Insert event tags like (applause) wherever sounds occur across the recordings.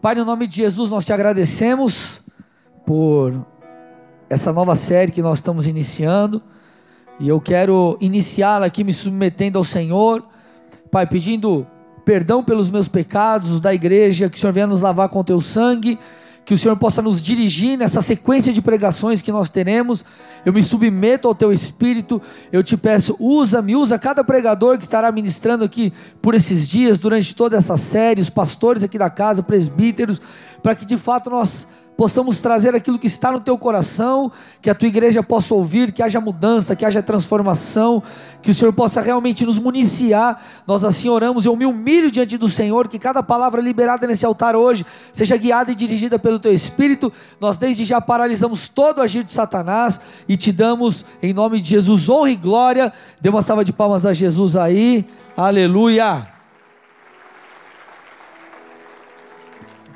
Pai, no nome de Jesus, nós te agradecemos por essa nova série que nós estamos iniciando. E eu quero iniciá-la aqui me submetendo ao Senhor, Pai, pedindo perdão pelos meus pecados, os da igreja, que o Senhor venha nos lavar com teu sangue que o Senhor possa nos dirigir nessa sequência de pregações que nós teremos. Eu me submeto ao teu espírito, eu te peço, usa-me, usa cada pregador que estará ministrando aqui por esses dias, durante toda essa série, os pastores aqui da casa, presbíteros, para que de fato nós possamos trazer aquilo que está no teu coração, que a tua igreja possa ouvir, que haja mudança, que haja transformação, que o Senhor possa realmente nos municiar. Nós assim oramos, eu me humilho diante do Senhor, que cada palavra liberada nesse altar hoje seja guiada e dirigida pelo teu Espírito. Nós desde já paralisamos todo o agir de Satanás e te damos, em nome de Jesus, honra e glória. Dê uma salva de palmas a Jesus aí. Aleluia.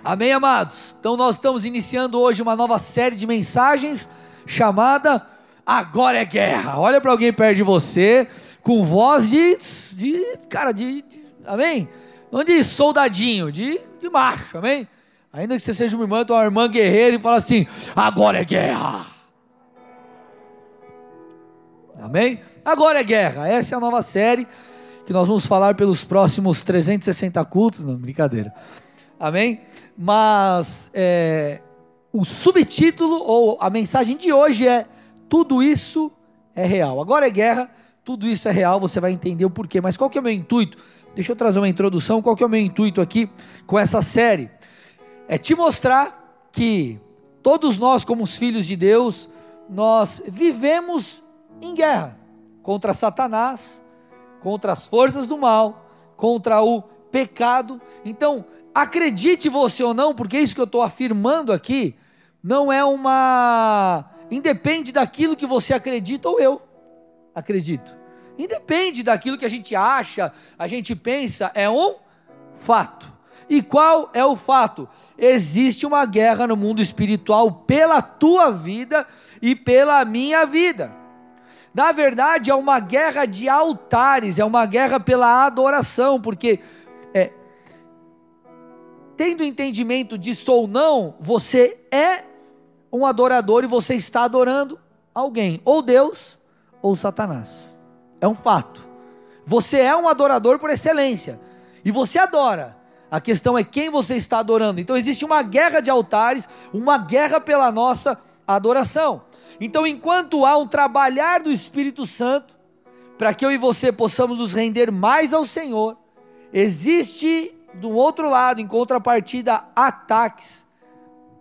Amém, amados? Então nós estamos iniciando hoje uma nova série de mensagens chamada Agora é Guerra. Olha para alguém perto de você, com voz de, de cara, de, de, amém? Não de soldadinho, de, de macho, amém? Ainda que você seja uma irmã, uma irmã guerreira e fala assim, agora é guerra. Amém? Agora é guerra. Essa é a nova série que nós vamos falar pelos próximos 360 cultos. Não, brincadeira. Amém? Mas é, o subtítulo ou a mensagem de hoje é: Tudo isso é real. Agora é guerra, tudo isso é real, você vai entender o porquê. Mas qual que é o meu intuito? Deixa eu trazer uma introdução. Qual que é o meu intuito aqui com essa série? É te mostrar que todos nós, como os filhos de Deus, nós vivemos em guerra contra Satanás, contra as forças do mal, contra o pecado. Então, acredite você ou não, porque isso que eu estou afirmando aqui não é uma. Independe daquilo que você acredita ou eu acredito. Independe daquilo que a gente acha, a gente pensa, é um fato. E qual é o fato? Existe uma guerra no mundo espiritual pela tua vida e pela minha vida. Na verdade, é uma guerra de altares, é uma guerra pela adoração, porque tendo entendimento disso ou não, você é um adorador e você está adorando alguém, ou Deus ou Satanás. É um fato. Você é um adorador por excelência e você adora. A questão é quem você está adorando. Então existe uma guerra de altares, uma guerra pela nossa adoração. Então, enquanto há um trabalhar do Espírito Santo, para que eu e você possamos nos render mais ao Senhor, existe do outro lado, em contrapartida, ataques,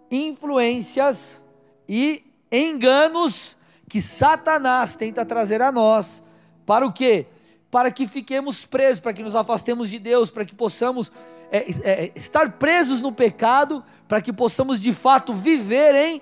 influências e enganos que Satanás tenta trazer a nós. Para o quê? Para que fiquemos presos, para que nos afastemos de Deus, para que possamos é, é, estar presos no pecado, para que possamos de fato viver em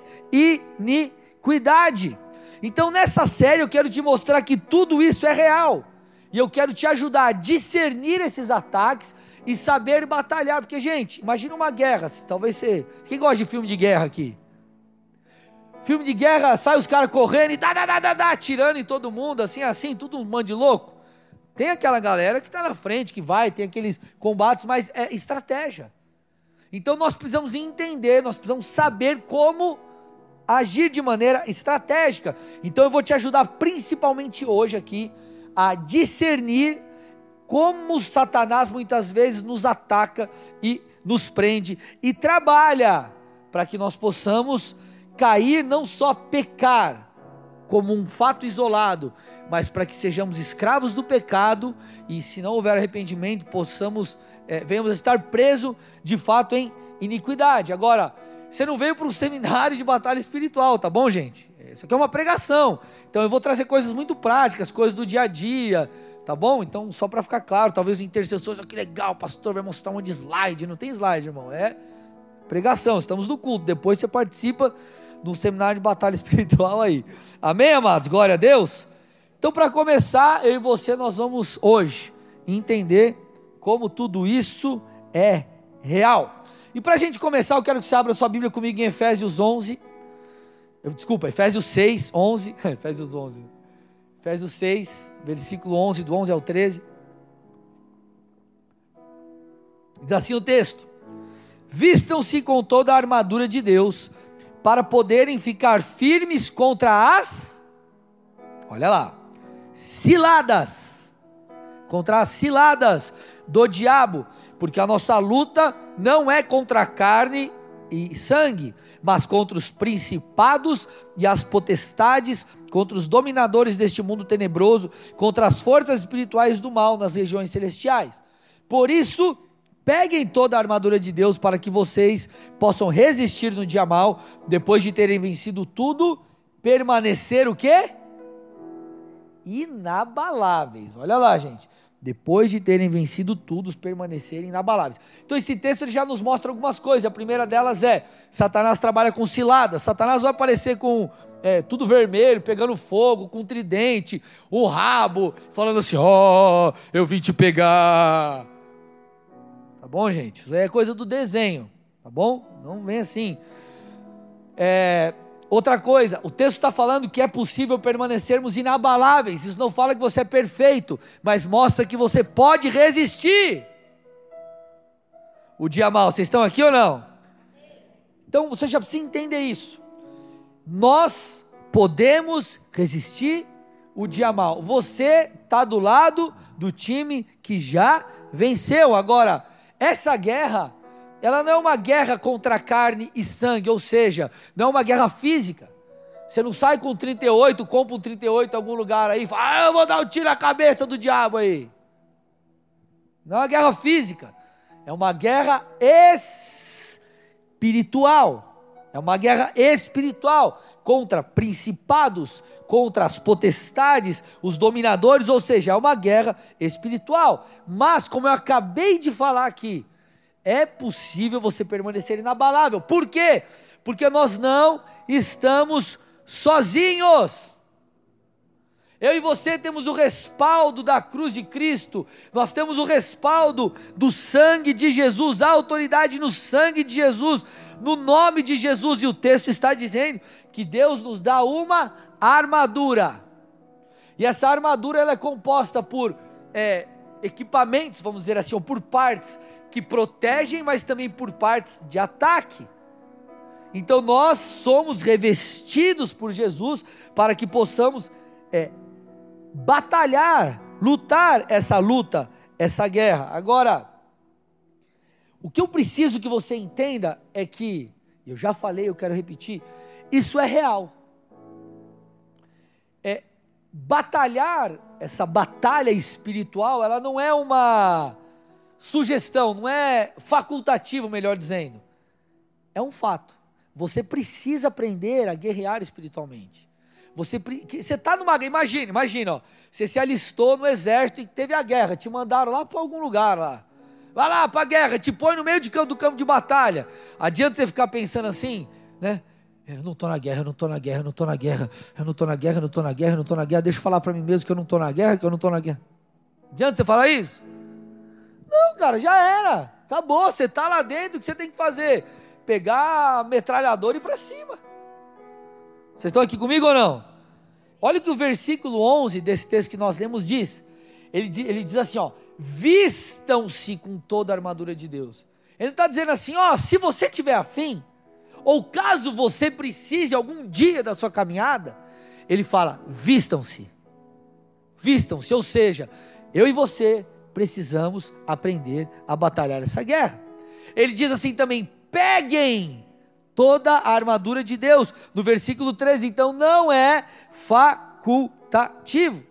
iniquidade. Então, nessa série, eu quero te mostrar que tudo isso é real. E eu quero te ajudar a discernir esses ataques e saber batalhar. Porque, gente, imagina uma guerra. Talvez você. Quem gosta de filme de guerra aqui? Filme de guerra, sai os caras correndo e dá, dá, dá, dá, dá, atirando em todo mundo, assim, assim, tudo um bando de louco. Tem aquela galera que está na frente, que vai, tem aqueles combates, mas é estratégia. Então nós precisamos entender, nós precisamos saber como agir de maneira estratégica. Então eu vou te ajudar principalmente hoje aqui a discernir como Satanás muitas vezes nos ataca e nos prende e trabalha para que nós possamos cair, não só pecar como um fato isolado, mas para que sejamos escravos do pecado e, se não houver arrependimento, possamos, é, venhamos a estar presos de fato em iniquidade. Agora, você não veio para um seminário de batalha espiritual, tá bom, gente? Isso aqui é uma pregação. Então eu vou trazer coisas muito práticas, coisas do dia a dia, Tá bom? Então, só para ficar claro, talvez os intercessores, oh, que legal, o pastor vai mostrar um de slide. Não tem slide, irmão. É pregação. Estamos no culto. Depois você participa de um seminário de batalha (laughs) espiritual aí. Amém, amados? Glória a Deus. Então, para começar, eu e você, nós vamos hoje entender como tudo isso é real. E para a gente começar, eu quero que você abra sua Bíblia comigo em Efésios 11. Eu, desculpa, Efésios 6, 11. (laughs) Efésios 11. Efésios 6, versículo 11, do 11 ao 13. Diz assim o texto: Vistam-se com toda a armadura de Deus, para poderem ficar firmes contra as. Olha lá. Ciladas. Contra as ciladas do diabo. Porque a nossa luta não é contra a carne e sangue, mas contra os principados e as potestades, contra os dominadores deste mundo tenebroso, contra as forças espirituais do mal nas regiões celestiais. Por isso, peguem toda a armadura de Deus para que vocês possam resistir no dia mal, depois de terem vencido tudo, permanecer o quê? Inabaláveis. Olha lá, gente depois de terem vencido tudo, permanecerem inabaláveis. Então esse texto ele já nos mostra algumas coisas. A primeira delas é: Satanás trabalha com ciladas. Satanás vai aparecer com é, tudo vermelho, pegando fogo, com um tridente, o um rabo, falando assim: ó, oh, eu vim te pegar. Tá bom, gente? Isso aí é coisa do desenho, tá bom? Não vem assim. É, Outra coisa, o texto está falando que é possível permanecermos inabaláveis. Isso não fala que você é perfeito, mas mostra que você pode resistir. O dia mal, vocês estão aqui ou não? Então você já precisa entender isso. Nós podemos resistir o dia mal. Você está do lado do time que já venceu. Agora, essa guerra ela não é uma guerra contra carne e sangue, ou seja, não é uma guerra física. Você não sai com 38, compra um 38 em algum lugar aí e fala, ah, eu vou dar um tiro na cabeça do diabo aí. Não é uma guerra física, é uma guerra espiritual. É uma guerra espiritual contra principados, contra as potestades, os dominadores, ou seja, é uma guerra espiritual. Mas, como eu acabei de falar aqui, é possível você permanecer inabalável. Por quê? Porque nós não estamos sozinhos. Eu e você temos o respaldo da cruz de Cristo, nós temos o respaldo do sangue de Jesus, a autoridade no sangue de Jesus, no nome de Jesus, e o texto está dizendo que Deus nos dá uma armadura, e essa armadura ela é composta por é, equipamentos, vamos dizer assim, ou por partes que protegem, mas também por partes de ataque. Então nós somos revestidos por Jesus para que possamos é, batalhar, lutar essa luta, essa guerra. Agora, o que eu preciso que você entenda é que, eu já falei, eu quero repetir, isso é real. É, batalhar, essa batalha espiritual, ela não é uma sugestão, não é facultativo, melhor dizendo. É um fato. Você precisa aprender a guerrear espiritualmente. Você está numa guerra, imagine, imagina, ó, você se alistou no exército e teve a guerra, te mandaram lá para algum lugar lá. Vai lá para a guerra, te põe no meio de campo, do campo de batalha. Adianta você ficar pensando assim, né? Eu não estou na guerra, eu não estou na guerra, eu não estou na guerra, eu não estou na guerra, eu não estou na guerra, eu não estou na guerra. Deixa eu falar para mim mesmo que eu não estou na guerra, que eu não estou na guerra. Adianta você falar isso? Não, cara, já era. Acabou. Você está lá dentro, o que você tem que fazer? Pegar a metralhadora e ir para cima. Vocês estão aqui comigo ou não? Olha o que o versículo 11 desse texto que nós lemos diz. Ele, ele diz assim: ó, vistam-se com toda a armadura de Deus. Ele está dizendo assim: ó, se você tiver afim, ou caso você precise algum dia da sua caminhada, ele fala: vistam-se. Vistam-se, ou seja, eu e você precisamos aprender a batalhar essa guerra. Ele diz assim também: peguem toda a armadura de Deus. No versículo 13, então não é facultativo.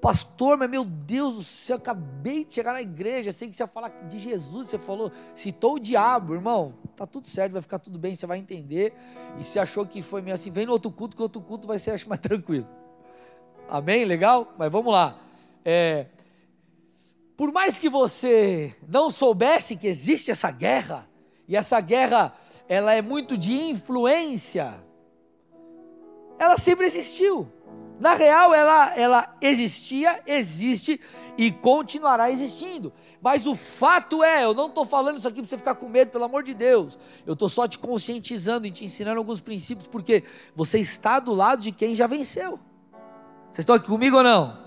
Pastor, mas meu Deus do céu, acabei de chegar na igreja, sei que você ia falar de Jesus, você falou, citou o diabo, irmão, tá tudo certo, vai ficar tudo bem, você vai entender. E se achou que foi meio assim, vem no outro culto, que outro culto vai ser acho mais tranquilo. Amém? Legal? Mas vamos lá. É, por mais que você não soubesse que existe essa guerra, e essa guerra ela é muito de influência, ela sempre existiu. Na real, ela, ela existia, existe e continuará existindo. Mas o fato é, eu não estou falando isso aqui para você ficar com medo, pelo amor de Deus. Eu estou só te conscientizando e te ensinando alguns princípios, porque você está do lado de quem já venceu. Vocês estão aqui comigo ou não?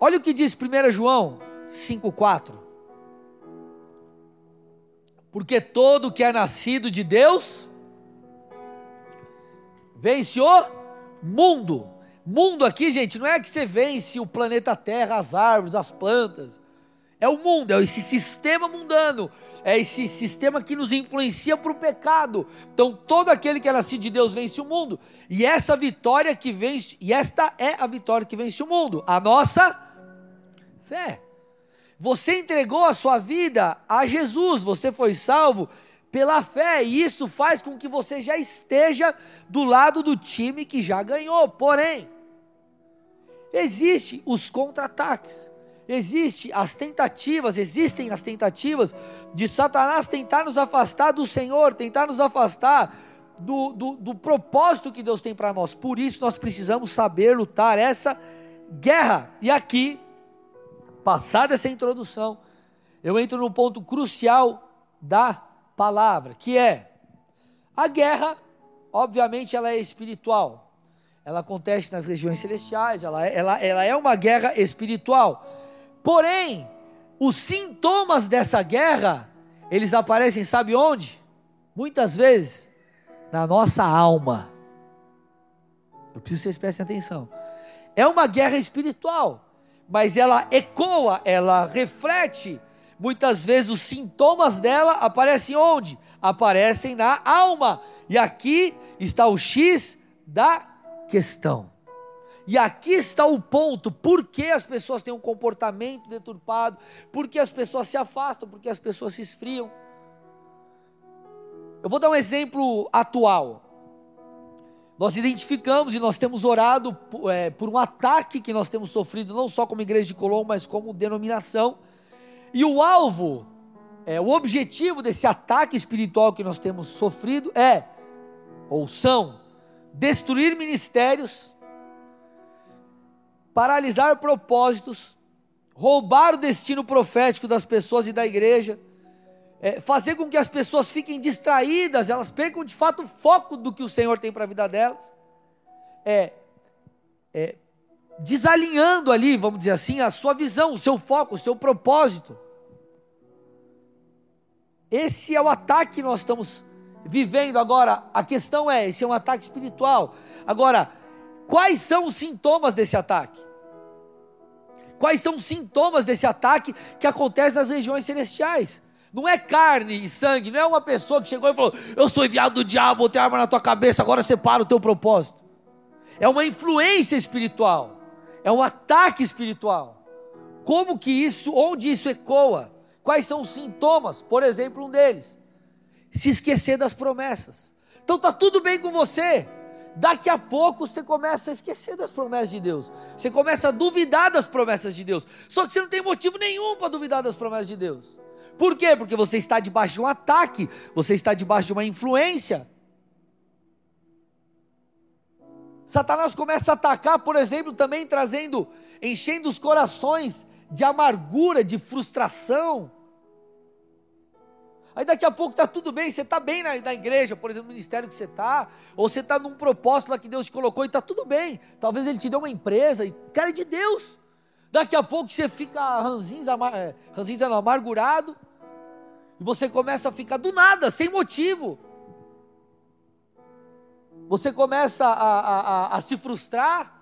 Olha o que diz 1 João 5,4. Porque todo que é nascido de Deus vence o mundo. Mundo aqui, gente, não é que você vence o planeta Terra, as árvores, as plantas. É o mundo, é esse sistema mundano, é esse sistema que nos influencia para o pecado. Então, todo aquele que é nascido de Deus vence o mundo. E essa vitória que vence, e esta é a vitória que vence o mundo, a nossa fé. Você entregou a sua vida a Jesus, você foi salvo pela fé, e isso faz com que você já esteja do lado do time que já ganhou. Porém, existem os contra-ataques. Existem as tentativas, existem as tentativas de Satanás tentar nos afastar do Senhor, tentar nos afastar do, do, do propósito que Deus tem para nós. Por isso nós precisamos saber lutar essa guerra. E aqui, passada essa introdução, eu entro no ponto crucial da palavra, que é a guerra, obviamente ela é espiritual. Ela acontece nas regiões celestiais, ela, ela, ela é uma guerra espiritual. Porém, os sintomas dessa guerra, eles aparecem, sabe onde? Muitas vezes, na nossa alma. Eu preciso que vocês prestem atenção. É uma guerra espiritual, mas ela ecoa, ela reflete. Muitas vezes os sintomas dela aparecem onde? Aparecem na alma. E aqui está o X da questão. E aqui está o ponto: por que as pessoas têm um comportamento deturpado, por que as pessoas se afastam, por que as pessoas se esfriam. Eu vou dar um exemplo atual. Nós identificamos e nós temos orado é, por um ataque que nós temos sofrido, não só como igreja de Colombo, mas como denominação. E o alvo, é, o objetivo desse ataque espiritual que nós temos sofrido é, ou são, destruir ministérios, paralisar propósitos, roubar o destino profético das pessoas e da igreja, é, fazer com que as pessoas fiquem distraídas, elas percam de fato o foco do que o Senhor tem para a vida delas, é, é, desalinhando ali, vamos dizer assim, a sua visão, o seu foco, o seu propósito. Esse é o ataque que nós estamos vivendo agora. A questão é: esse é um ataque espiritual. Agora, Quais são os sintomas desse ataque? Quais são os sintomas desse ataque que acontece nas regiões celestiais? Não é carne e sangue, não é uma pessoa que chegou e falou: Eu sou enviado do diabo, botei arma na tua cabeça, agora separa o teu propósito. É uma influência espiritual, é um ataque espiritual. Como que isso, onde isso ecoa? Quais são os sintomas? Por exemplo, um deles: se esquecer das promessas. Então tá tudo bem com você, daqui a pouco você começa a esquecer das promessas de Deus. Você começa a duvidar das promessas de Deus. Só que você não tem motivo nenhum para duvidar das promessas de Deus. Por quê? Porque você está debaixo de um ataque, você está debaixo de uma influência. Satanás começa a atacar, por exemplo, também trazendo, enchendo os corações de amargura, de frustração Aí daqui a pouco está tudo bem, você está bem na, na, igreja, por exemplo, no ministério que você está, ou você está num propósito lá que Deus te colocou e está tudo bem. Talvez Ele te dê uma empresa, e cara é de Deus. Daqui a pouco você fica ranzinza, é, ranzinza não, amargurado, e você começa a ficar do nada, sem motivo. Você começa a, a, a, a se frustrar.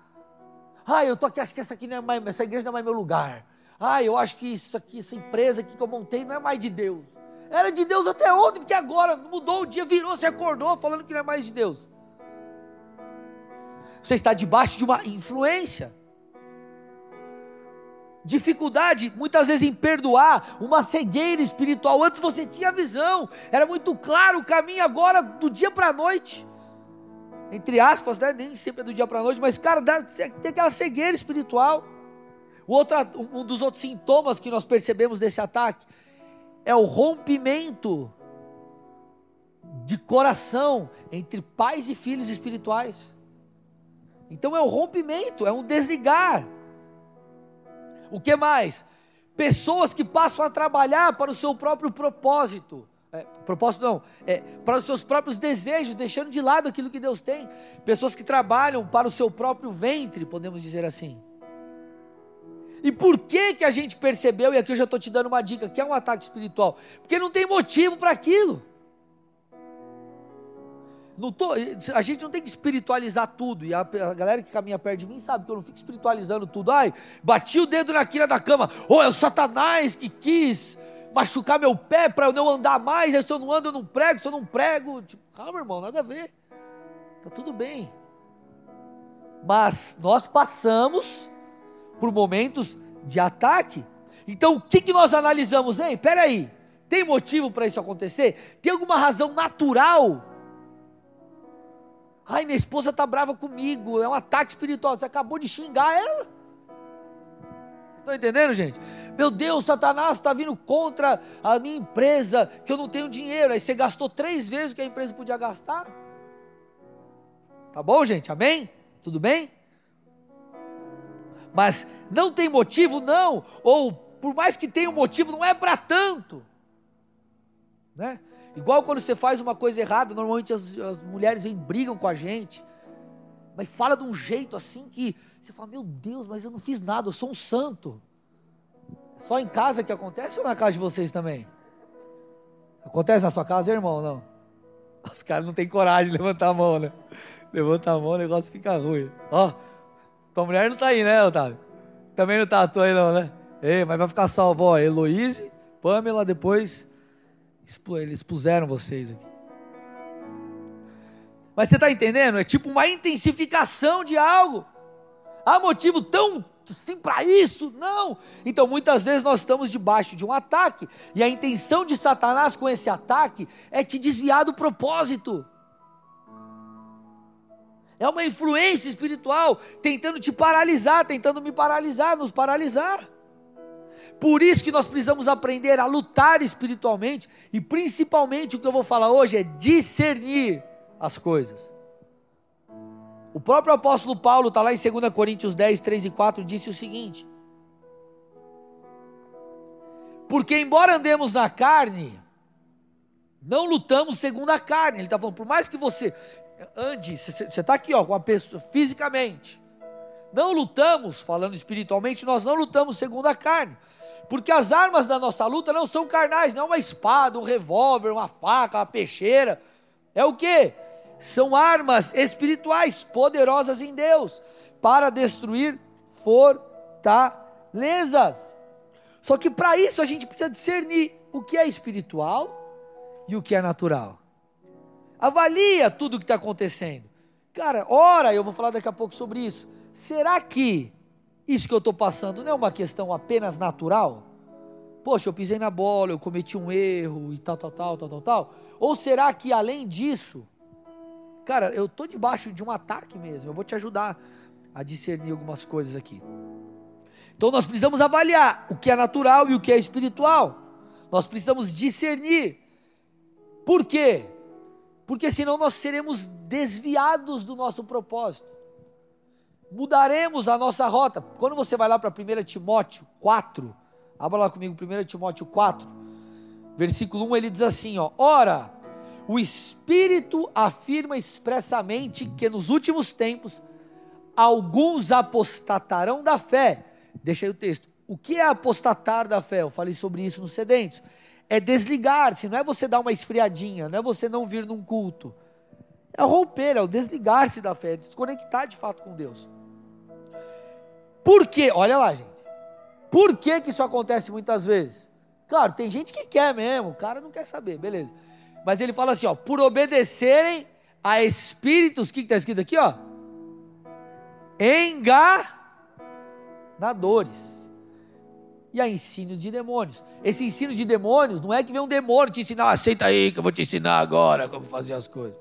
Ah, eu tô aqui, acho que essa aqui não é mais, essa igreja não é mais meu lugar. Ah, eu acho que isso aqui, essa empresa aqui que eu montei não é mais de Deus. Era de Deus até ontem, porque agora mudou o dia, virou, se acordou falando que não é mais de Deus. Você está debaixo de uma influência. Dificuldade, muitas vezes, em perdoar, uma cegueira espiritual. Antes você tinha visão, era muito claro o caminho, agora do dia para a noite. Entre aspas, né? nem sempre é do dia para a noite, mas, cara, tem aquela cegueira espiritual. O outro, um dos outros sintomas que nós percebemos desse ataque é o rompimento de coração entre pais e filhos espirituais. Então é um rompimento, é um desligar. O que mais? Pessoas que passam a trabalhar para o seu próprio propósito. É, propósito não, é, para os seus próprios desejos, deixando de lado aquilo que Deus tem. Pessoas que trabalham para o seu próprio ventre, podemos dizer assim. E por que que a gente percebeu, e aqui eu já estou te dando uma dica, que é um ataque espiritual? Porque não tem motivo para aquilo. Não tô, a gente não tem que espiritualizar tudo. E a, a, galera que caminha perto de mim sabe que eu não fico espiritualizando tudo. Ai, bati o dedo na quina da cama. Oh, é o Satanás que quis machucar meu pé para eu não andar mais. Aí, se eu não ando, eu não prego. Se eu não prego. Tipo, calma, irmão, nada a ver. Tá tudo bem. Mas nós passamos por momentos de ataque. Então, o que, que nós analisamos? Hein, peraí. Tem motivo para isso acontecer? Tem alguma razão natural? Ai, minha esposa está brava comigo, é um ataque espiritual. Você acabou de xingar ela. Estão entendendo, gente? Meu Deus, Satanás está vindo contra a minha empresa, que eu não tenho dinheiro. Aí você gastou três vezes o que a empresa podia gastar. Tá bom, gente? Amém? Tudo bem? Mas não tem motivo, não. Ou por mais que tenha um motivo, não é para tanto. Né? Igual quando você faz uma coisa errada, normalmente as, as mulheres vêm brigam com a gente, mas fala de um jeito assim que você fala: Meu Deus, mas eu não fiz nada, eu sou um santo. Só em casa que acontece ou na casa de vocês também? Acontece na sua casa, irmão? Não. Os caras não têm coragem de levantar a mão, né? Levanta a mão, o negócio fica ruim. Ó, tua mulher não tá aí, né, Otávio? Também não tá à toa aí, não, né? Ei, mas vai ficar salvo, ó, Heloíse, Pamela, depois eles puseram vocês aqui. Mas você está entendendo? É tipo uma intensificação de algo. Há motivo tão sim para isso? Não. Então muitas vezes nós estamos debaixo de um ataque e a intenção de Satanás com esse ataque é te desviar do propósito. É uma influência espiritual tentando te paralisar, tentando me paralisar, nos paralisar. Por isso que nós precisamos aprender a lutar espiritualmente e principalmente o que eu vou falar hoje é discernir as coisas. O próprio apóstolo Paulo está lá em 2 Coríntios 10, 3 e 4, disse o seguinte: Porque embora andemos na carne, não lutamos segundo a carne. Ele está falando, por mais que você ande, você está aqui ó, com a pessoa fisicamente, não lutamos, falando espiritualmente, nós não lutamos segundo a carne. Porque as armas da nossa luta não são carnais, não é uma espada, um revólver, uma faca, uma peixeira. É o que? São armas espirituais poderosas em Deus para destruir fortalezas. Só que para isso a gente precisa discernir o que é espiritual e o que é natural. Avalia tudo o que está acontecendo. Cara, ora, eu vou falar daqui a pouco sobre isso. Será que isso que eu estou passando não é uma questão apenas natural? Poxa, eu pisei na bola, eu cometi um erro e tal, tal, tal, tal, tal, tal. Ou será que além disso, cara, eu estou debaixo de um ataque mesmo? Eu vou te ajudar a discernir algumas coisas aqui. Então nós precisamos avaliar o que é natural e o que é espiritual. Nós precisamos discernir. Por quê? Porque senão nós seremos desviados do nosso propósito mudaremos a nossa rota. Quando você vai lá para 1 Timóteo 4, abra lá comigo 1 Timóteo 4, versículo 1, ele diz assim: ó, Ora, o Espírito afirma expressamente que nos últimos tempos alguns apostatarão da fé. Deixa aí o texto. O que é apostatar da fé? Eu falei sobre isso nos sedentos. É desligar-se, não é você dar uma esfriadinha, não é você não vir num culto. É romper, é o desligar-se da fé, é desconectar de fato com Deus. Por quê? Olha lá, gente. Por que, que isso acontece muitas vezes? Claro, tem gente que quer mesmo, o cara não quer saber, beleza. Mas ele fala assim, ó, por obedecerem a espíritos, o que está escrito aqui, ó? Enganadores. E a ensino de demônios. Esse ensino de demônios não é que vem um demônio te ensinar, ah, senta aí que eu vou te ensinar agora como fazer as coisas.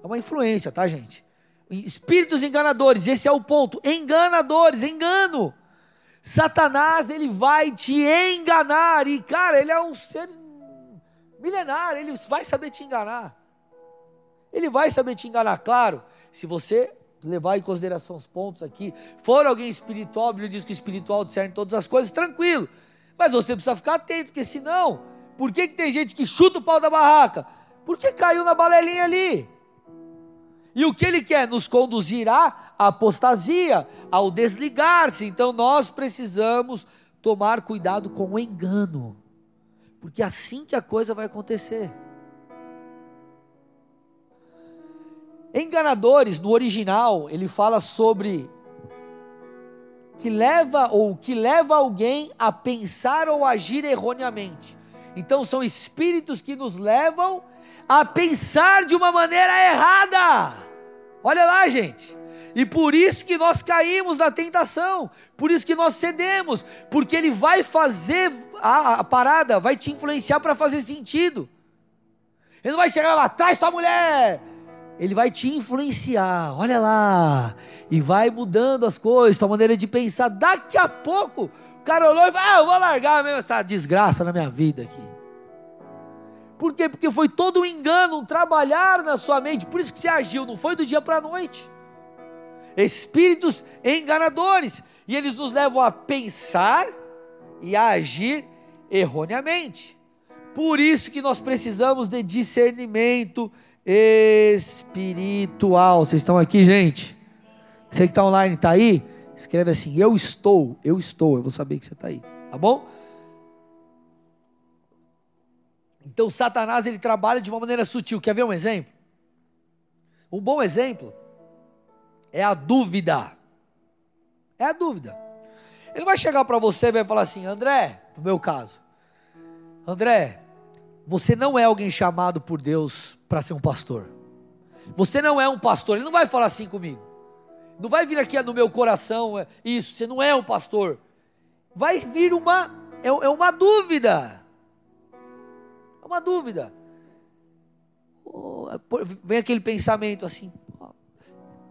É uma influência, tá, gente? Espíritos enganadores, esse é o ponto. Enganadores, engano. Satanás, ele vai te enganar. E, cara, ele é um ser milenar, ele vai saber te enganar. Ele vai saber te enganar, claro, se você levar em consideração os pontos aqui. For alguém espiritual, Bíblia diz que o espiritual discerne todas as coisas, tranquilo. Mas você precisa ficar atento, porque senão, por que, que tem gente que chuta o pau da barraca? Porque caiu na balelinha ali. E o que ele quer? Nos conduzirá à apostasia, ao desligar-se. Então nós precisamos tomar cuidado com o engano, porque é assim que a coisa vai acontecer. Enganadores, no original, ele fala sobre que leva ou que leva alguém a pensar ou agir erroneamente. Então são espíritos que nos levam a pensar de uma maneira errada. Olha lá, gente. E por isso que nós caímos na tentação, por isso que nós cedemos, porque ele vai fazer a, a parada, vai te influenciar para fazer sentido. Ele não vai chegar lá, traz sua mulher, ele vai te influenciar, olha lá, e vai mudando as coisas, tua maneira de pensar. Daqui a pouco, o cara olhou e falou: Ah, eu vou largar mesmo essa desgraça na minha vida aqui. Por quê? Porque foi todo um engano, um trabalhar na sua mente, por isso que você agiu, não foi do dia para a noite. Espíritos enganadores, e eles nos levam a pensar e a agir erroneamente. Por isso que nós precisamos de discernimento espiritual. Vocês estão aqui, gente? Você que está online, está aí? Escreve assim: Eu estou, eu estou. Eu vou saber que você está aí, tá bom? Então, Satanás ele trabalha de uma maneira sutil. Quer ver um exemplo? Um bom exemplo é a dúvida. É a dúvida. Ele vai chegar para você e vai falar assim: André, no meu caso, André, você não é alguém chamado por Deus para ser um pastor. Você não é um pastor. Ele não vai falar assim comigo. Não vai vir aqui no meu coração é, isso. Você não é um pastor. Vai vir uma é, é uma dúvida. É uma dúvida. Oh, vem aquele pensamento assim.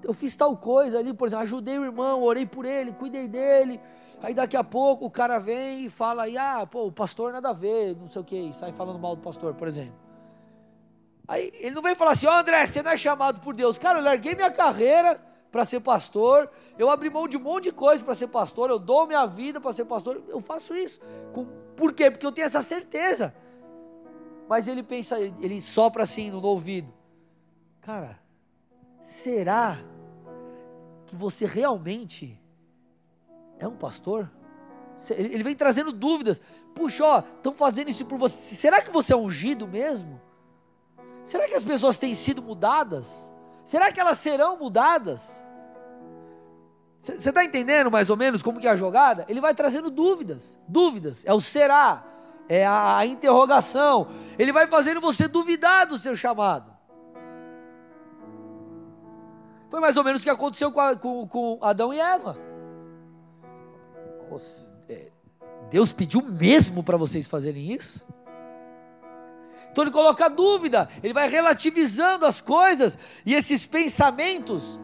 Eu fiz tal coisa ali, por exemplo, ajudei o irmão, orei por ele, cuidei dele Aí daqui a pouco o cara vem e fala aí, ah, pô, o pastor nada a ver, não sei o que, sai falando mal do pastor, por exemplo. Aí ele não vem falar assim, ó oh, André, você não é chamado por Deus. Cara, eu larguei minha carreira para ser pastor, eu abri mão de um monte de coisa para ser pastor, eu dou minha vida para ser pastor, eu faço isso. Por quê? Porque eu tenho essa certeza. Mas ele pensa, ele sopra assim no ouvido. Cara, será que você realmente é um pastor? Ele vem trazendo dúvidas. Puxa, ó, estão fazendo isso por você. Será que você é ungido mesmo? Será que as pessoas têm sido mudadas? Será que elas serão mudadas? Você está entendendo mais ou menos como que é a jogada? Ele vai trazendo dúvidas, dúvidas, é o será, é a, a interrogação. Ele vai fazendo você duvidar do seu chamado. Foi mais ou menos o que aconteceu com, a, com, com Adão e Eva. É, Deus pediu mesmo para vocês fazerem isso? Então ele coloca dúvida, ele vai relativizando as coisas, e esses pensamentos,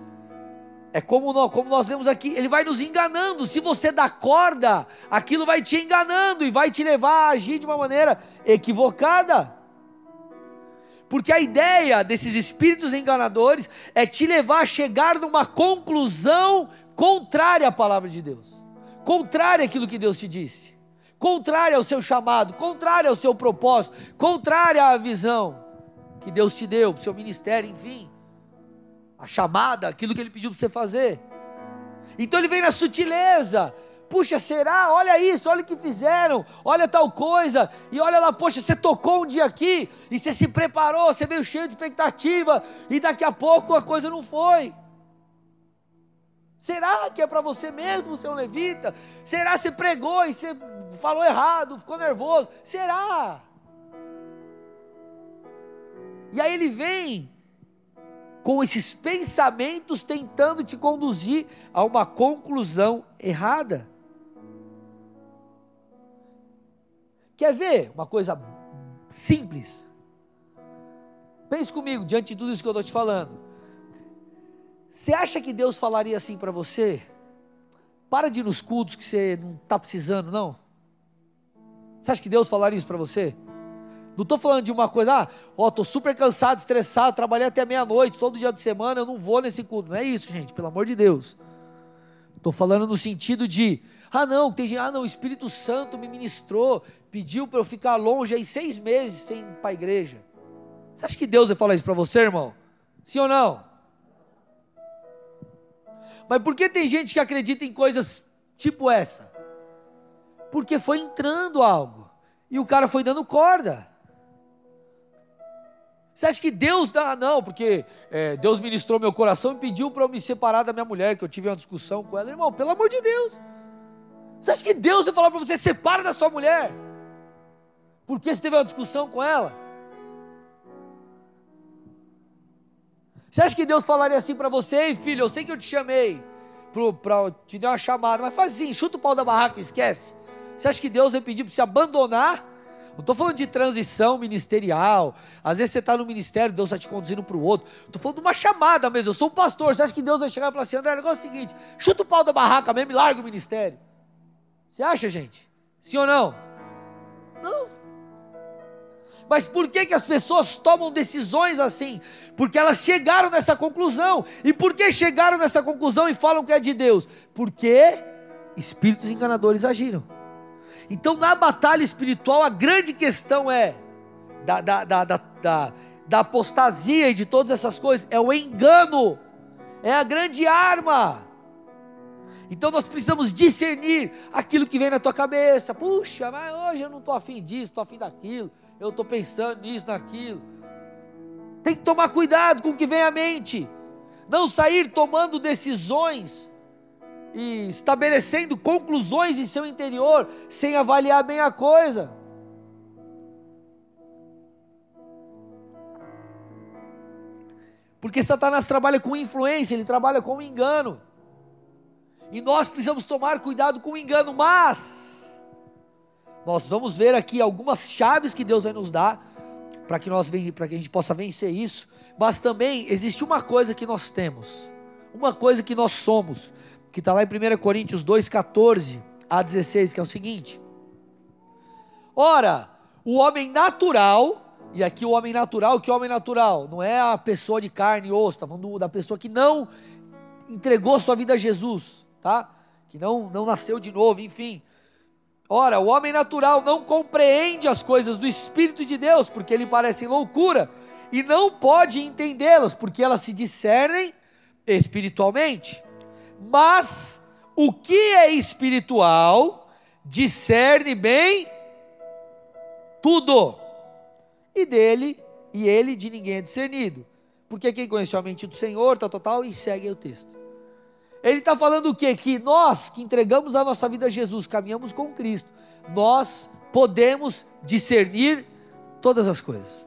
é como nós, como nós vemos aqui, ele vai nos enganando. Se você dá corda, aquilo vai te enganando e vai te levar a agir de uma maneira equivocada. Porque a ideia desses espíritos enganadores é te levar a chegar numa conclusão contrária à palavra de Deus contrária àquilo que Deus te disse, contrária ao seu chamado, contrária ao seu propósito, contrária à visão que Deus te deu, para o seu ministério, enfim, a chamada, aquilo que Ele pediu para você fazer. Então ele vem na sutileza. Puxa, será? Olha isso, olha o que fizeram, olha tal coisa, e olha lá, poxa, você tocou um dia aqui, e você se preparou, você veio cheio de expectativa, e daqui a pouco a coisa não foi. Será que é para você mesmo ser um levita? Será que você pregou e você falou errado, ficou nervoso? Será? E aí ele vem com esses pensamentos tentando te conduzir a uma conclusão errada. Quer ver uma coisa simples? Pense comigo, diante de tudo isso que eu estou te falando. Você acha que Deus falaria assim para você? Para de ir nos cultos que você não está precisando, não? Você acha que Deus falaria isso para você? Não estou falando de uma coisa, ah, ó, estou super cansado, estressado, trabalhei até meia-noite, todo dia de semana, eu não vou nesse culto. Não é isso, gente, pelo amor de Deus. Estou falando no sentido de, ah, não, tem gente, ah, não, o Espírito Santo me ministrou, pediu para eu ficar longe aí seis meses sem ir para a igreja. Você acha que Deus vai falar isso para você, irmão? Sim ou não? Mas por que tem gente que acredita em coisas tipo essa? Porque foi entrando algo. E o cara foi dando corda. Você acha que Deus dá? Não, porque é, Deus ministrou meu coração e pediu para eu me separar da minha mulher, que eu tive uma discussão com ela. Irmão, pelo amor de Deus. Você acha que Deus vai falar para você, separa da sua mulher? Porque você teve uma discussão com ela? Você acha que Deus falaria assim para você, ei filho, eu sei que eu te chamei para te dar uma chamada, mas faz assim, chuta o pau da barraca e esquece. Você acha que Deus vai pedir para você abandonar? Não estou falando de transição ministerial. Às vezes você está no ministério, Deus está te conduzindo para o outro. Estou falando de uma chamada mesmo. Eu sou um pastor. Você acha que Deus vai chegar e falar assim: André, o negócio é o seguinte: chuta o pau da barraca mesmo e larga o ministério. Você acha, gente? Sim ou não? Não. Mas por que, que as pessoas tomam decisões assim? Porque elas chegaram nessa conclusão. E por que chegaram nessa conclusão e falam que é de Deus? Porque espíritos enganadores agiram. Então, na batalha espiritual, a grande questão é da, da, da, da, da, apostasia e de todas essas coisas, é o engano, é a grande arma. Então nós precisamos discernir aquilo que vem na tua cabeça. Puxa, mas hoje eu não estou afim disso, estou afim daquilo, eu estou pensando nisso, naquilo. Tem que tomar cuidado com o que vem à mente. Não sair tomando decisões e estabelecendo conclusões em seu interior sem avaliar bem a coisa. Porque Satanás trabalha com influência, ele trabalha com engano. E nós precisamos tomar cuidado com o engano, mas nós vamos ver aqui algumas chaves que Deus vai nos dar para que nós para que a gente possa vencer isso. Mas também existe uma coisa que nós temos, uma coisa que nós somos, que está lá em 1 Coríntios 2, 14 a 16, que é o seguinte: Ora, o homem natural, e aqui o homem natural, que é o homem natural? Não é a pessoa de carne e osso, está falando da pessoa que não entregou sua vida a Jesus, tá? Que não, não nasceu de novo, enfim. Ora, o homem natural não compreende as coisas do Espírito de Deus, porque ele parece loucura, e não pode entendê-las, porque elas se discernem espiritualmente. Mas o que é espiritual discerne bem tudo. E dele e ele de ninguém é discernido. Porque quem conheceu a mente do Senhor, tá total, e segue o texto. Ele está falando o quê? Que nós que entregamos a nossa vida a Jesus, caminhamos com Cristo, nós podemos discernir todas as coisas.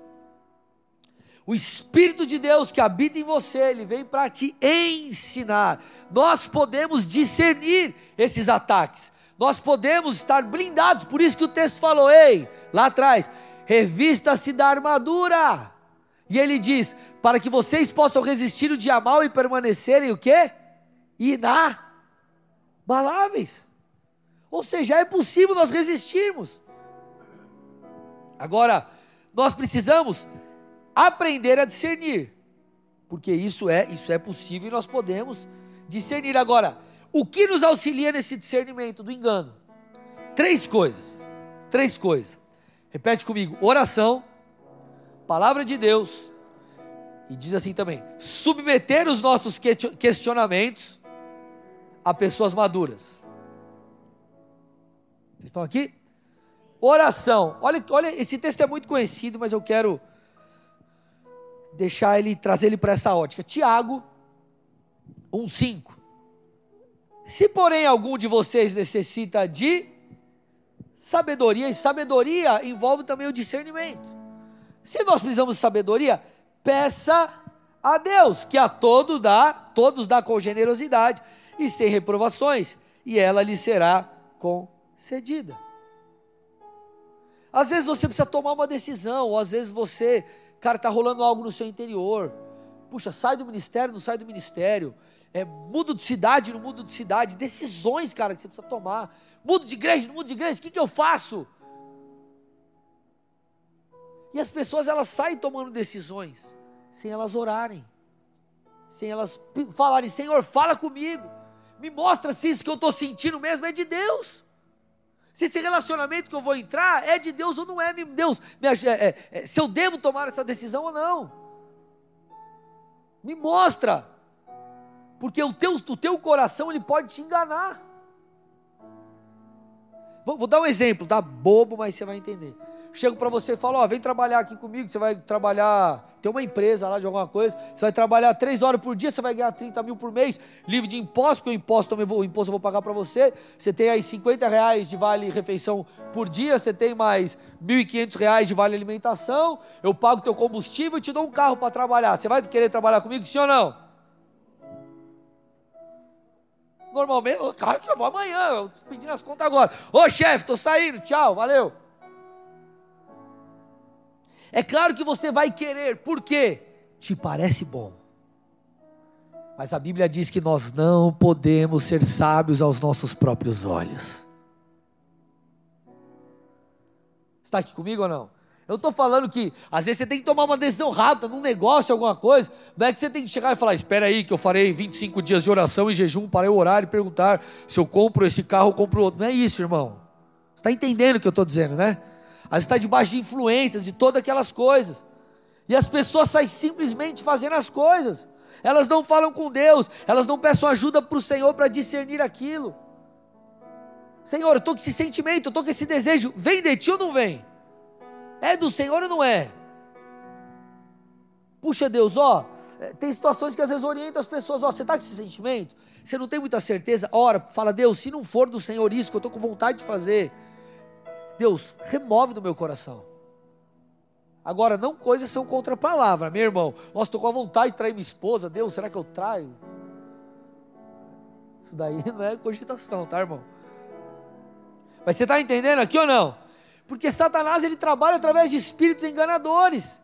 O Espírito de Deus que habita em você, ele vem para te ensinar. Nós podemos discernir esses ataques. Nós podemos estar blindados. Por isso que o texto falou: ei, lá atrás, revista-se da armadura. E ele diz: para que vocês possam resistir o dia mal e permanecerem o quê? Inabaláveis. Ou seja, é possível nós resistirmos. Agora, nós precisamos aprender a discernir, porque isso é, isso é possível e nós podemos discernir. Agora, o que nos auxilia nesse discernimento do engano? Três coisas. Três coisas. Repete comigo: oração, palavra de Deus, e diz assim também: submeter os nossos questionamentos a pessoas maduras. Vocês estão aqui? Oração. Olha, olha, esse texto é muito conhecido, mas eu quero deixar ele, trazer ele para essa ótica. Tiago 1,5. Se porém algum de vocês necessita de sabedoria, e sabedoria envolve também o discernimento. Se nós precisamos de sabedoria, peça a Deus, que a todo dá, todos dá com generosidade e sem reprovações, e ela lhe será concedida. Às vezes você precisa tomar uma decisão, ou às vezes você Cara, está rolando algo no seu interior. Puxa, sai do ministério, não sai do ministério. É, mudo de cidade, não mudo de cidade. Decisões, cara, que você precisa tomar. Mudo de igreja, não mudo de igreja. O que, que eu faço? E as pessoas, elas saem tomando decisões, sem elas orarem. Sem elas falarem, Senhor, fala comigo. Me mostra se isso que eu estou sentindo mesmo é de Deus. Se esse relacionamento que eu vou entrar é de Deus ou não é, Deus, me, é, é, é, se eu devo tomar essa decisão ou não. Me mostra. Porque o teu, o teu coração ele pode te enganar. Vou, vou dar um exemplo, tá? Bobo, mas você vai entender. Chego para você e falo, ó, vem trabalhar aqui comigo, você vai trabalhar, tem uma empresa lá de alguma coisa, você vai trabalhar três horas por dia, você vai ganhar 30 mil por mês, livre de imposto, porque o imposto também vou, o imposto eu vou pagar para você. Você tem aí 50 reais de vale refeição por dia, você tem mais 1.500 reais de vale alimentação, eu pago teu combustível e te dou um carro para trabalhar. Você vai querer trabalhar comigo, sim ou não? Normalmente, claro que eu vou amanhã, eu pedindo as contas agora. Ô chefe, tô saindo, tchau, valeu. É claro que você vai querer, por quê? Te parece bom. Mas a Bíblia diz que nós não podemos ser sábios aos nossos próprios olhos. Está aqui comigo ou não? Eu estou falando que às vezes você tem que tomar uma decisão rápida num negócio, alguma coisa. Não é que você tem que chegar e falar: espera aí, que eu farei 25 dias de oração e jejum para eu orar e perguntar se eu compro esse carro ou compro outro. Não é isso, irmão. Você está entendendo o que eu estou dizendo, né? Às vezes está debaixo de influências, de todas aquelas coisas. E as pessoas saem simplesmente fazendo as coisas. Elas não falam com Deus, elas não peçam ajuda para o Senhor para discernir aquilo. Senhor, eu estou com esse sentimento, eu estou com esse desejo, vem de ti ou não vem? É do Senhor ou não é? Puxa Deus, ó, é, tem situações que às vezes orientam as pessoas, ó, você está com esse sentimento? Você não tem muita certeza? Ora, fala, Deus, se não for do Senhor isso que eu estou com vontade de fazer, Deus, remove do meu coração. Agora, não coisas são contra a palavra, meu irmão. Nossa, estou com a vontade de trair minha esposa. Deus, será que eu traio? Isso daí (laughs) não é cogitação, tá, irmão? Mas você está entendendo aqui ou não? Porque Satanás ele trabalha através de espíritos enganadores.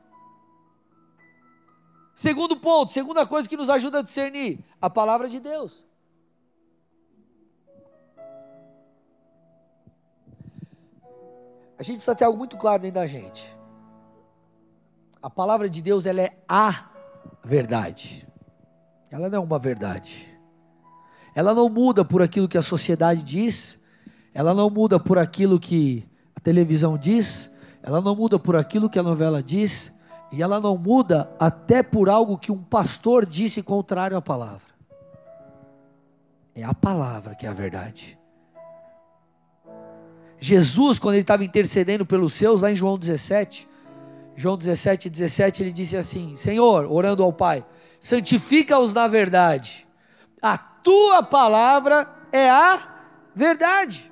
Segundo ponto, segunda coisa que nos ajuda a discernir, a palavra de Deus. A gente precisa ter algo muito claro dentro da gente. A palavra de Deus ela é a verdade. Ela não é uma verdade. Ela não muda por aquilo que a sociedade diz, ela não muda por aquilo que televisão diz, ela não muda por aquilo que a novela diz, e ela não muda até por algo que um pastor disse contrário à palavra. É a palavra que é a verdade. Jesus, quando ele estava intercedendo pelos seus, lá em João 17, João 17, 17, ele disse assim: Senhor, orando ao Pai, santifica-os na verdade, a tua palavra é a verdade.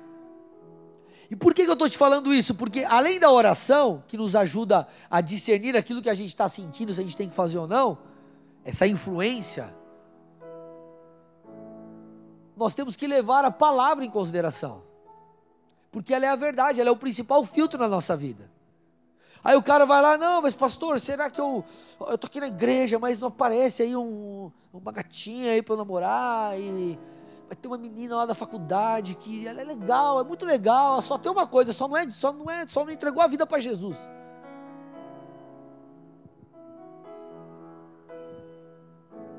E por que, que eu estou te falando isso? Porque além da oração, que nos ajuda a discernir aquilo que a gente está sentindo, se a gente tem que fazer ou não, essa influência, nós temos que levar a palavra em consideração. Porque ela é a verdade, ela é o principal filtro na nossa vida. Aí o cara vai lá, não, mas pastor, será que eu eu tô aqui na igreja, mas não aparece aí um, uma gatinha aí para eu namorar e vai ter uma menina lá da faculdade que ela é legal, é muito legal, só tem uma coisa, só não é, só não é, só não entregou a vida para Jesus.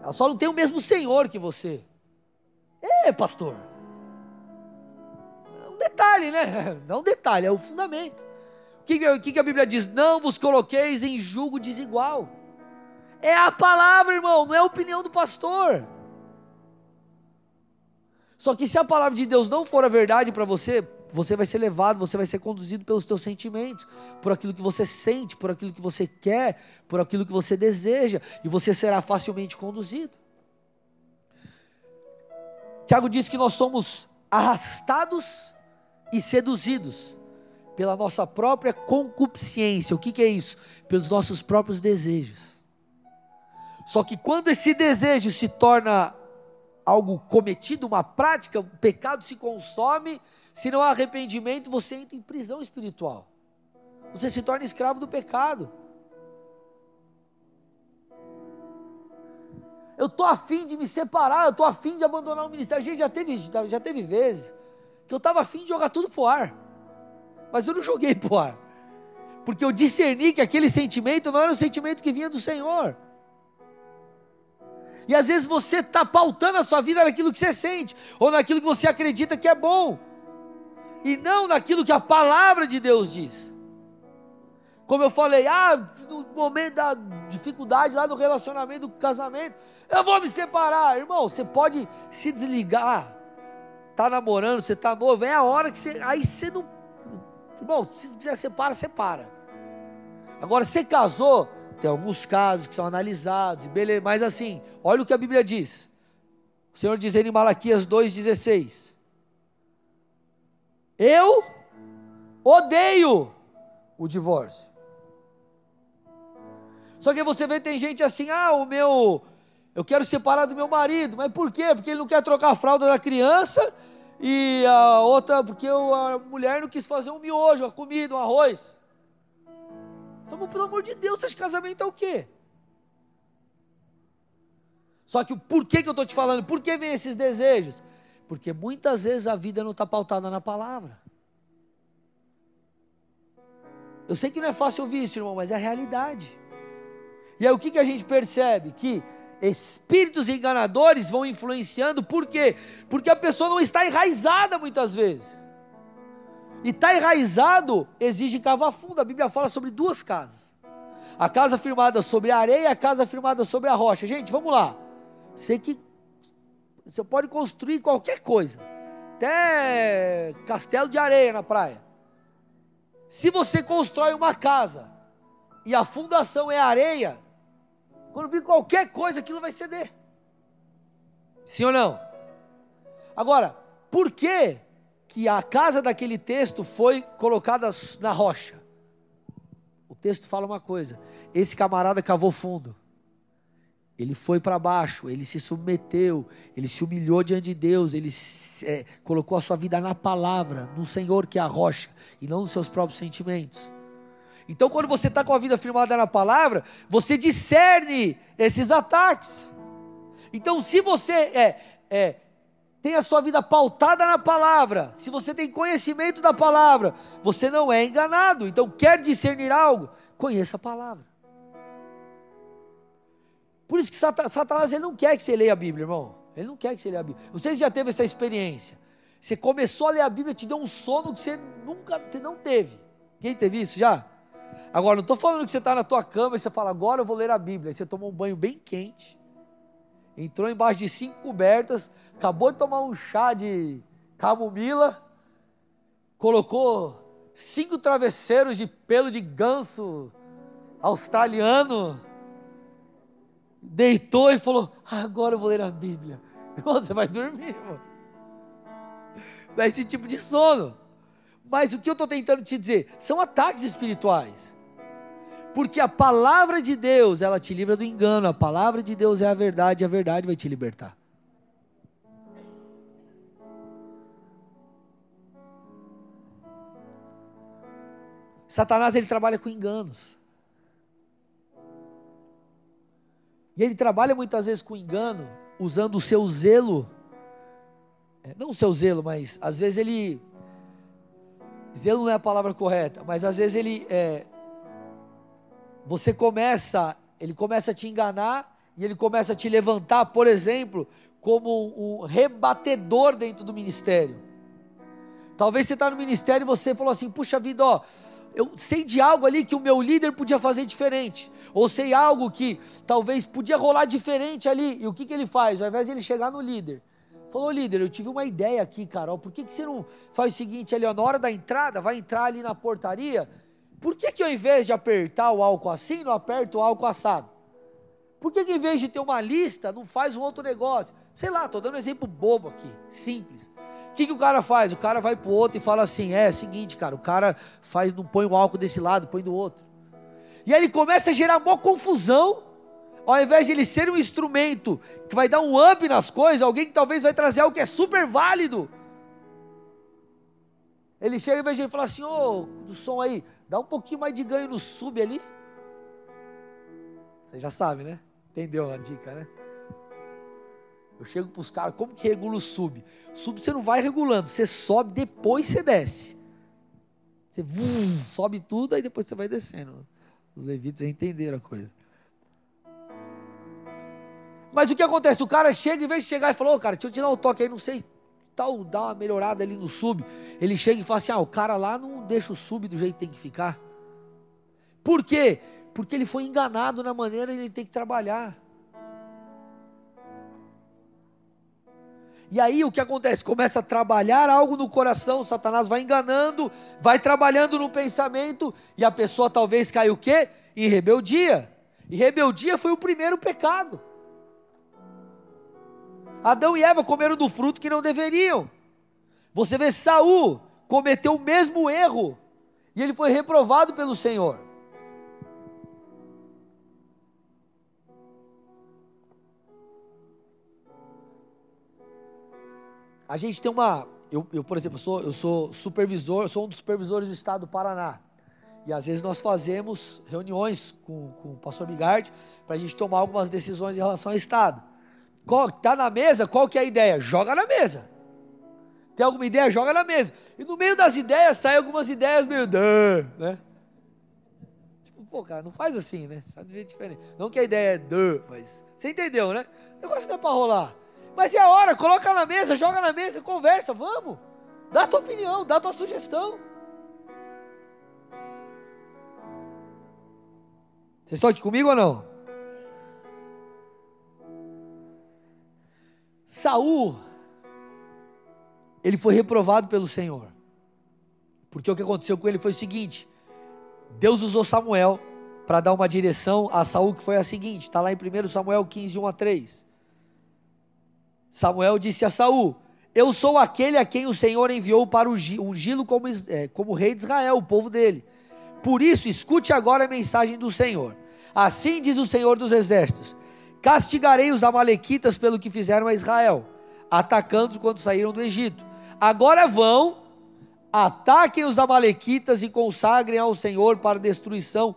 Ela só não tem o mesmo Senhor que você. É, pastor. Detalhe, né? (laughs) Não detalhe, é o fundamento. O que, que, que a Bíblia diz? Não vos coloqueis em julgo desigual. É a palavra, irmão, não é a opinião do pastor. Só que se a palavra de Deus não for a verdade para você, você vai ser levado, você vai ser conduzido pelos teus sentimentos, por aquilo que você sente, por aquilo que você quer, por aquilo que você deseja, e você será facilmente conduzido. Tiago diz que nós somos arrastados e seduzidos pela nossa própria concupiscência. O que, que é isso? Pelos nossos próprios desejos. Só que quando esse desejo se torna algo cometido, uma prática, o pecado se consome, se não há arrependimento, você entra em prisão espiritual. Você se torna escravo do pecado. Eu estou afim de me separar, eu estou afim de abandonar o ministério. A gente já teve, já teve vezes que eu estava afim de jogar tudo para o ar. Mas eu não joguei para o ar. Porque eu discerni que aquele sentimento não era o sentimento que vinha do Senhor. E às vezes você está pautando a sua vida naquilo que você sente, ou naquilo que você acredita que é bom, e não naquilo que a palavra de Deus diz. Como eu falei, ah, no momento da dificuldade lá no relacionamento, do casamento, eu vou me separar. Irmão, você pode se desligar. Tá namorando, você tá novo, é a hora que você. Aí você não. Irmão, se quiser separar, separa. Agora, você casou, tem alguns casos que são analisados, beleza, mas assim, olha o que a Bíblia diz. O Senhor diz em Malaquias 2,16: Eu odeio o divórcio. Só que você vê, tem gente assim, ah, o meu, eu quero separar do meu marido, mas por quê? Porque ele não quer trocar a fralda da criança, e a outra, porque a mulher não quis fazer um miojo, uma comida, um arroz. Falei, pelo amor de Deus, esse casamento é o quê? Só que o porquê que eu estou te falando? Por que vem esses desejos? Porque muitas vezes a vida não está pautada na palavra. Eu sei que não é fácil ouvir isso, irmão, mas é a realidade. E aí o que, que a gente percebe? Que espíritos enganadores vão influenciando, por quê? Porque a pessoa não está enraizada muitas vezes. E estar tá enraizado exige cavar fundo. A Bíblia fala sobre duas casas: a casa firmada sobre a areia e a casa firmada sobre a rocha. Gente, vamos lá. Sei que você pode construir qualquer coisa, até castelo de areia na praia. Se você constrói uma casa e a fundação é areia, quando vir qualquer coisa, aquilo vai ceder. Sim ou não? Agora, por que que a casa daquele texto foi colocada na rocha. O texto fala uma coisa: esse camarada cavou fundo. Ele foi para baixo, ele se submeteu, ele se humilhou diante de Deus, ele é, colocou a sua vida na palavra, no Senhor que é a rocha, e não nos seus próprios sentimentos. Então, quando você está com a vida firmada na palavra, você discerne esses ataques. Então, se você é, é tem a sua vida pautada na palavra, se você tem conhecimento da palavra, você não é enganado. Então, quer discernir algo? Conheça a palavra. Por isso que Satanás ele não quer que você leia a Bíblia, irmão. Ele não quer que você leia a Bíblia. Você já teve essa experiência. Você começou a ler a Bíblia, te deu um sono que você nunca não teve. Quem teve isso já? Agora, não estou falando que você está na tua cama e você fala, agora eu vou ler a Bíblia. Aí você tomou um banho bem quente entrou embaixo de cinco cobertas, acabou de tomar um chá de camomila, colocou cinco travesseiros de pelo de ganso australiano, deitou e falou: Agora eu vou ler a Bíblia. (laughs) Você vai dormir, irmão. Dá esse tipo de sono. Mas o que eu estou tentando te dizer? São ataques espirituais. Porque a palavra de Deus, ela te livra do engano. A palavra de Deus é a verdade, a verdade vai te libertar. Satanás ele trabalha com enganos. E ele trabalha muitas vezes com engano, usando o seu zelo. É, não o seu zelo, mas às vezes ele. Zelo não é a palavra correta, mas às vezes ele é, você começa, ele começa a te enganar e ele começa a te levantar, por exemplo, como um rebatedor dentro do ministério. Talvez você está no ministério e você falou assim: puxa vida, ó, eu sei de algo ali que o meu líder podia fazer diferente, ou sei algo que talvez podia rolar diferente ali. E o que, que ele faz? Ao invés de ele chegar no líder, falou: líder, eu tive uma ideia aqui, Carol, por que, que você não faz o seguinte ali, ó, na hora da entrada, vai entrar ali na portaria por que, que ao invés de apertar o álcool assim, não aperta o álcool assado? Por que, que em vez de ter uma lista, não faz um outro negócio? Sei lá, estou dando um exemplo bobo aqui, simples. O que, que o cara faz? O cara vai para o outro e fala assim: é, é seguinte, cara, o cara faz, não põe o álcool desse lado, põe do outro. E aí ele começa a gerar uma confusão, ao invés de ele ser um instrumento que vai dar um up nas coisas, alguém que talvez vai trazer algo que é super válido. Ele chega e de ele falar assim, ô, oh, do som aí, Dá um pouquinho mais de ganho no sub ali. Você já sabe, né? Entendeu a dica, né? Eu chego para os caras, como que regula o sub? Sub você não vai regulando, você sobe, depois você desce. Você vum, sobe tudo, aí depois você vai descendo. Os levitas entenderam a coisa. Mas o que acontece? O cara chega, em vez de chegar e falar, ô oh, cara, deixa eu te dar um toque aí, não sei tal, dá uma melhorada ali no sub. Ele chega e fala assim: ah, o cara lá não deixa o sub do jeito que tem que ficar. Por quê? Porque ele foi enganado na maneira de ele ter que trabalhar. E aí o que acontece? Começa a trabalhar algo no coração, Satanás vai enganando, vai trabalhando no pensamento, e a pessoa talvez caia o quê? Em rebeldia. E rebeldia foi o primeiro pecado. Adão e Eva comeram do fruto que não deveriam. Você vê Saul cometeu o mesmo erro e ele foi reprovado pelo Senhor. A gente tem uma. Eu, eu por exemplo, sou, eu sou supervisor, sou um dos supervisores do estado do Paraná. E às vezes nós fazemos reuniões com, com o pastor Migardi para a gente tomar algumas decisões em relação ao estado. Está na mesa, qual que é a ideia? Joga na mesa. Tem alguma ideia? Joga na mesa. E no meio das ideias saem algumas ideias meio, né? Tipo, pô, cara, não faz assim, né? Faz de jeito diferente. Não que a ideia é, mas você entendeu, né? O negócio é para rolar. Mas é a hora, coloca na mesa, joga na mesa, conversa, vamos. Dá a tua opinião, dá a tua sugestão. Vocês estão aqui comigo ou não? Saul, ele foi reprovado pelo Senhor. Porque o que aconteceu com ele foi o seguinte: Deus usou Samuel para dar uma direção a Saul que foi a seguinte, está lá em 1 Samuel 15, 1 a 3. Samuel disse a Saul: Eu sou aquele a quem o Senhor enviou para ungí-lo como, é, como rei de Israel, o povo dele. Por isso, escute agora a mensagem do Senhor. Assim diz o Senhor dos Exércitos: Castigarei os Amalequitas pelo que fizeram a Israel, atacando-os quando saíram do Egito. Agora vão, ataquem os Amalequitas e consagrem ao Senhor para destruição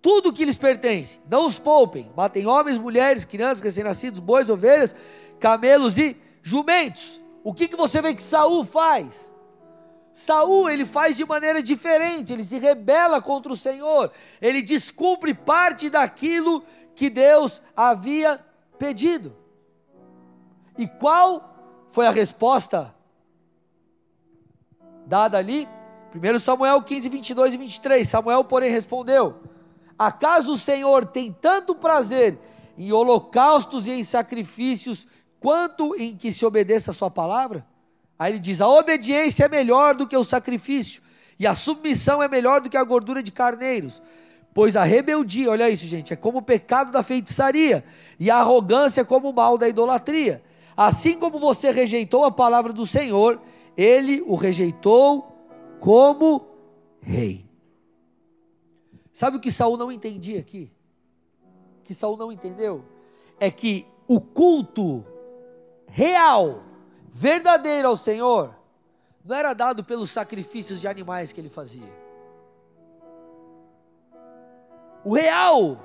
tudo o que lhes pertence. Não os poupem, matem homens, mulheres, crianças, recém-nascidos, bois, ovelhas camelos e jumentos. O que, que você vê que Saul faz? Saul ele faz de maneira diferente, ele se rebela contra o Senhor, ele descumpre parte daquilo que Deus havia pedido. E qual foi a resposta dada ali? 1 Samuel 15, 22 e 23. Samuel, porém, respondeu: Acaso o Senhor tem tanto prazer em holocaustos e em sacrifícios quanto em que se obedeça a sua palavra? Aí ele diz: a obediência é melhor do que o sacrifício, e a submissão é melhor do que a gordura de carneiros. Pois a rebeldia, olha isso, gente, é como o pecado da feitiçaria, e a arrogância é como o mal da idolatria. Assim como você rejeitou a palavra do Senhor, ele o rejeitou como rei. Sabe o que Saul não entendia aqui? Que Saul não entendeu? É que o culto real, verdadeiro ao Senhor, não era dado pelos sacrifícios de animais que ele fazia. O real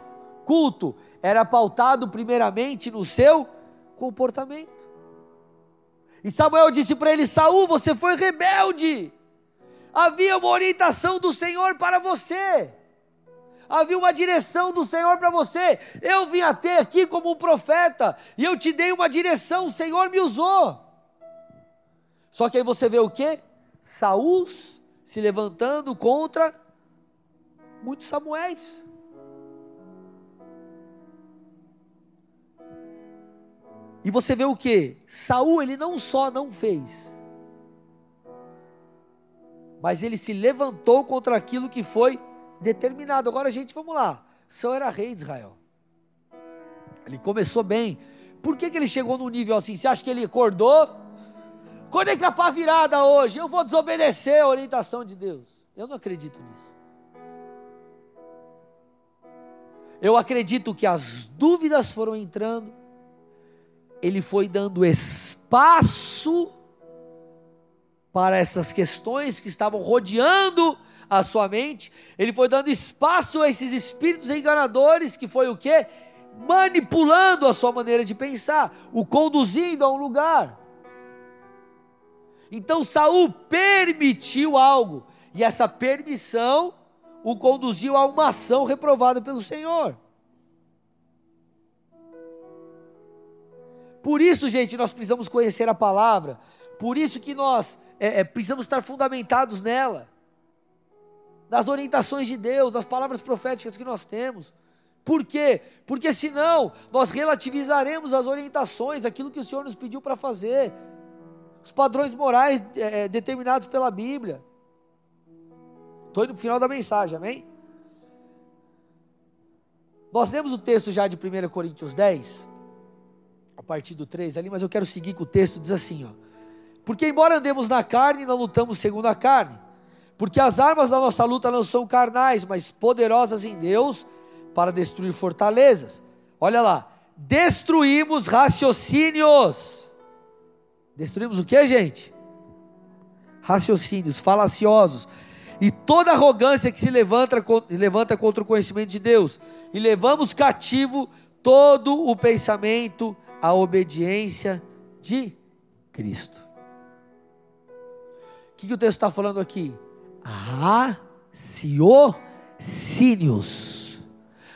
culto era pautado primeiramente no seu comportamento. E Samuel disse para ele: Saul, você foi rebelde. Havia uma orientação do Senhor para você havia uma direção do Senhor para você. Eu vim até aqui como um profeta e eu te dei uma direção, o Senhor me usou. Só que aí você vê o que? Saúl se levantando contra muitos Samuéis. E você vê o que? Saul ele não só não fez, mas ele se levantou contra aquilo que foi determinado. Agora, gente, vamos lá. Saul era rei de Israel. Ele começou bem. Por que, que ele chegou num nível assim? Você acha que ele acordou? Acordei com a pá virada hoje. Eu vou desobedecer a orientação de Deus. Eu não acredito nisso. Eu acredito que as dúvidas foram entrando. Ele foi dando espaço para essas questões que estavam rodeando a sua mente, ele foi dando espaço a esses espíritos enganadores, que foi o que? Manipulando a sua maneira de pensar, o conduzindo a um lugar. Então Saul permitiu algo, e essa permissão o conduziu a uma ação reprovada pelo Senhor. Por isso, gente, nós precisamos conhecer a palavra, por isso que nós é, é, precisamos estar fundamentados nela. das orientações de Deus, das palavras proféticas que nós temos. Por quê? Porque senão nós relativizaremos as orientações, aquilo que o Senhor nos pediu para fazer, os padrões morais é, determinados pela Bíblia. Estou indo para o final da mensagem, amém? Nós lemos o texto já de 1 Coríntios 10, a partir do 3 ali, mas eu quero seguir com o texto, diz assim, ó. Porque embora andemos na carne, não lutamos segundo a carne. Porque as armas da nossa luta não são carnais, mas poderosas em Deus para destruir fortalezas. Olha lá, destruímos raciocínios. Destruímos o que, gente? Raciocínios falaciosos e toda arrogância que se levanta, levanta contra o conhecimento de Deus, e levamos cativo todo o pensamento à obediência de Cristo. O que, que o texto está falando aqui? Raciocínios.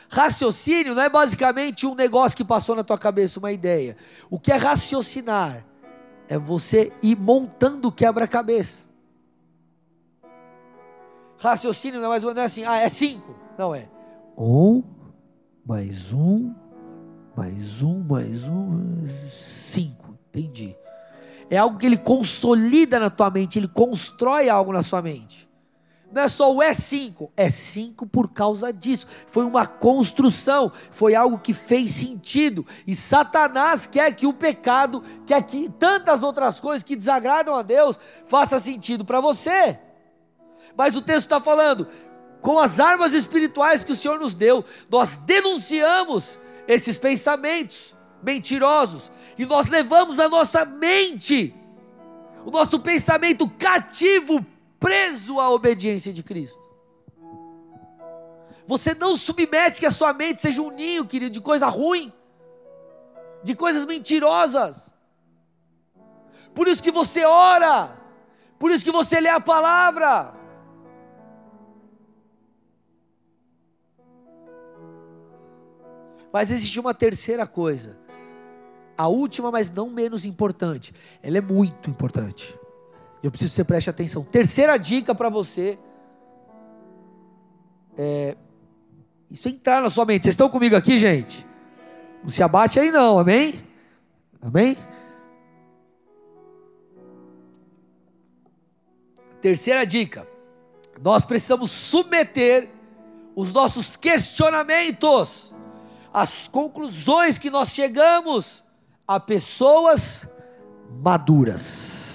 Raciocínio não é basicamente um negócio que passou na tua cabeça, uma ideia. O que é raciocinar? É você ir montando quebra-cabeça. Raciocínio não é mais ou menos assim, ah, é cinco. Não é. Um, mais um, mais um, mais um, cinco. Entendi. É algo que ele consolida na tua mente, ele constrói algo na sua mente. Não é só o é cinco, é cinco por causa disso. Foi uma construção, foi algo que fez sentido. E Satanás quer que o pecado, quer que tantas outras coisas que desagradam a Deus, faça sentido para você. Mas o texto está falando, com as armas espirituais que o Senhor nos deu, nós denunciamos esses pensamentos mentirosos e nós levamos a nossa mente, o nosso pensamento cativo preso à obediência de Cristo. Você não submete que a sua mente seja um ninho, querido, de coisa ruim, de coisas mentirosas. Por isso que você ora, por isso que você lê a palavra. Mas existe uma terceira coisa, a última, mas não menos importante. Ela é muito importante. Eu preciso que você preste atenção. Terceira dica para você. É, isso entrar na sua mente. Vocês estão comigo aqui, gente? Não se abate aí, não, amém? Amém? Terceira dica: nós precisamos submeter os nossos questionamentos, as conclusões que nós chegamos a pessoas maduras.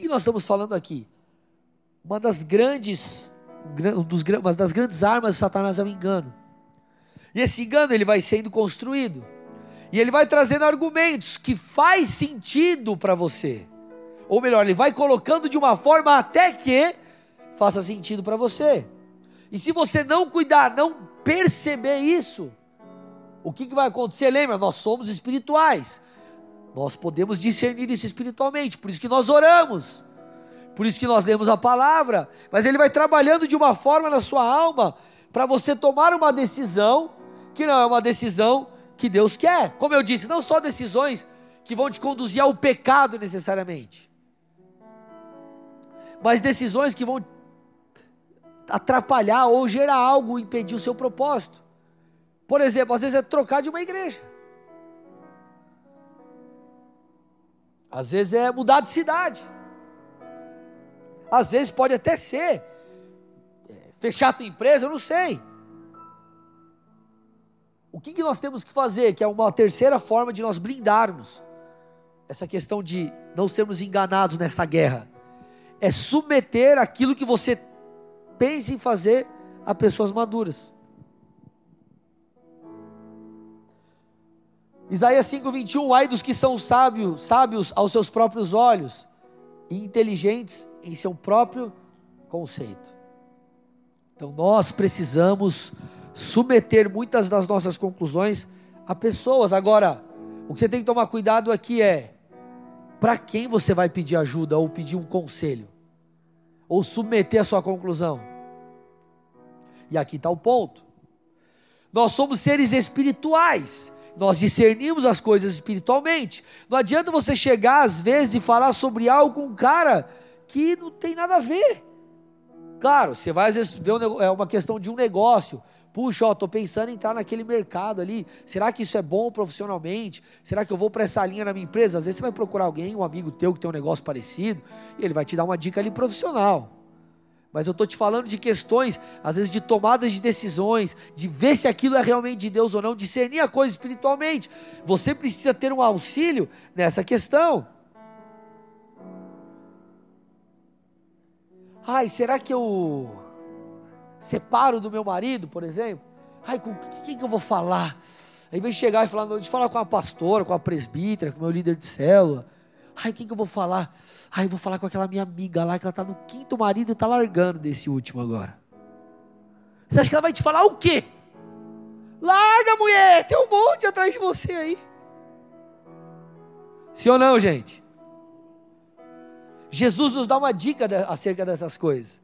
que nós estamos falando aqui? Uma das grandes, dos, uma das grandes armas de Satanás é o engano. E esse engano ele vai sendo construído. E ele vai trazendo argumentos que faz sentido para você. Ou melhor, ele vai colocando de uma forma até que faça sentido para você. E se você não cuidar, não perceber isso, o que, que vai acontecer? Lembra, nós somos espirituais. Nós podemos discernir isso espiritualmente, por isso que nós oramos, por isso que nós lemos a palavra, mas ele vai trabalhando de uma forma na sua alma para você tomar uma decisão que não é uma decisão que Deus quer. Como eu disse, não só decisões que vão te conduzir ao pecado necessariamente, mas decisões que vão atrapalhar ou gerar algo, impedir o seu propósito. Por exemplo, às vezes é trocar de uma igreja. Às vezes é mudar de cidade. Às vezes pode até ser é, fechar a tua empresa, eu não sei. O que, que nós temos que fazer? Que é uma terceira forma de nós blindarmos essa questão de não sermos enganados nessa guerra. É submeter aquilo que você pensa em fazer a pessoas maduras. Isaías 5:21, ai dos que são sábios, sábios aos seus próprios olhos e inteligentes em seu próprio conceito. Então nós precisamos submeter muitas das nossas conclusões a pessoas. Agora, o que você tem que tomar cuidado aqui é para quem você vai pedir ajuda ou pedir um conselho ou submeter a sua conclusão. E aqui está o ponto. Nós somos seres espirituais nós discernimos as coisas espiritualmente. Não adianta você chegar às vezes e falar sobre algo com um cara que não tem nada a ver. Claro, você vai às vezes ver é uma questão de um negócio. Puxa, ó, tô pensando em entrar naquele mercado ali. Será que isso é bom profissionalmente? Será que eu vou para essa linha na minha empresa? Às vezes você vai procurar alguém, um amigo teu que tem um negócio parecido, e ele vai te dar uma dica ali profissional. Mas eu estou te falando de questões, às vezes de tomadas de decisões, de ver se aquilo é realmente de Deus ou não, discernir a coisa espiritualmente. Você precisa ter um auxílio nessa questão. Ai, será que eu separo do meu marido, por exemplo? Ai, com quem que eu vou falar? Aí vem chegar e falar, não, eu falar com a pastora, com a presbítera, com o meu líder de célula. Ai, quem que eu vou falar? Ai, eu vou falar com aquela minha amiga lá, que ela está no quinto marido e está largando desse último agora. Você acha que ela vai te falar o quê? Larga, mulher, tem um monte atrás de você aí. Sim ou não, gente? Jesus nos dá uma dica acerca dessas coisas.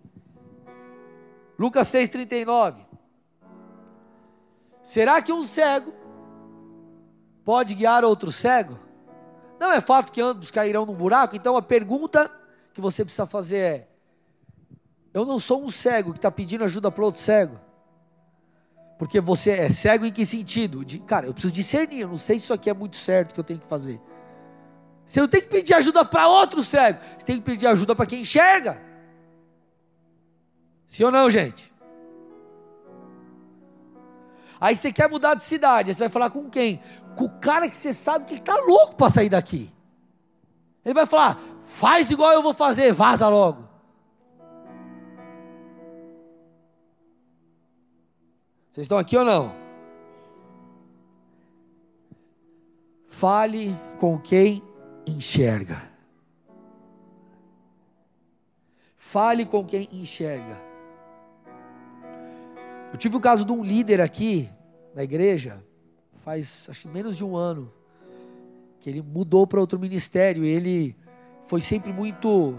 Lucas 6,39. Será que um cego pode guiar outro cego? Não é fato que ambos cairão num buraco? Então a pergunta que você precisa fazer é: Eu não sou um cego que está pedindo ajuda para outro cego. Porque você é cego em que sentido? De, cara, eu preciso discernir, eu não sei se isso aqui é muito certo que eu tenho que fazer. Você não tem que pedir ajuda para outro cego, você tem que pedir ajuda para quem enxerga. Sim ou não, gente? Aí você quer mudar de cidade, aí você vai falar com quem? Com o cara que você sabe que ele está louco para sair daqui. Ele vai falar: faz igual eu vou fazer, vaza logo. Vocês estão aqui ou não? Fale com quem enxerga. Fale com quem enxerga. Eu tive o caso de um líder aqui na igreja, faz acho menos de um ano, que ele mudou para outro ministério. Ele foi sempre muito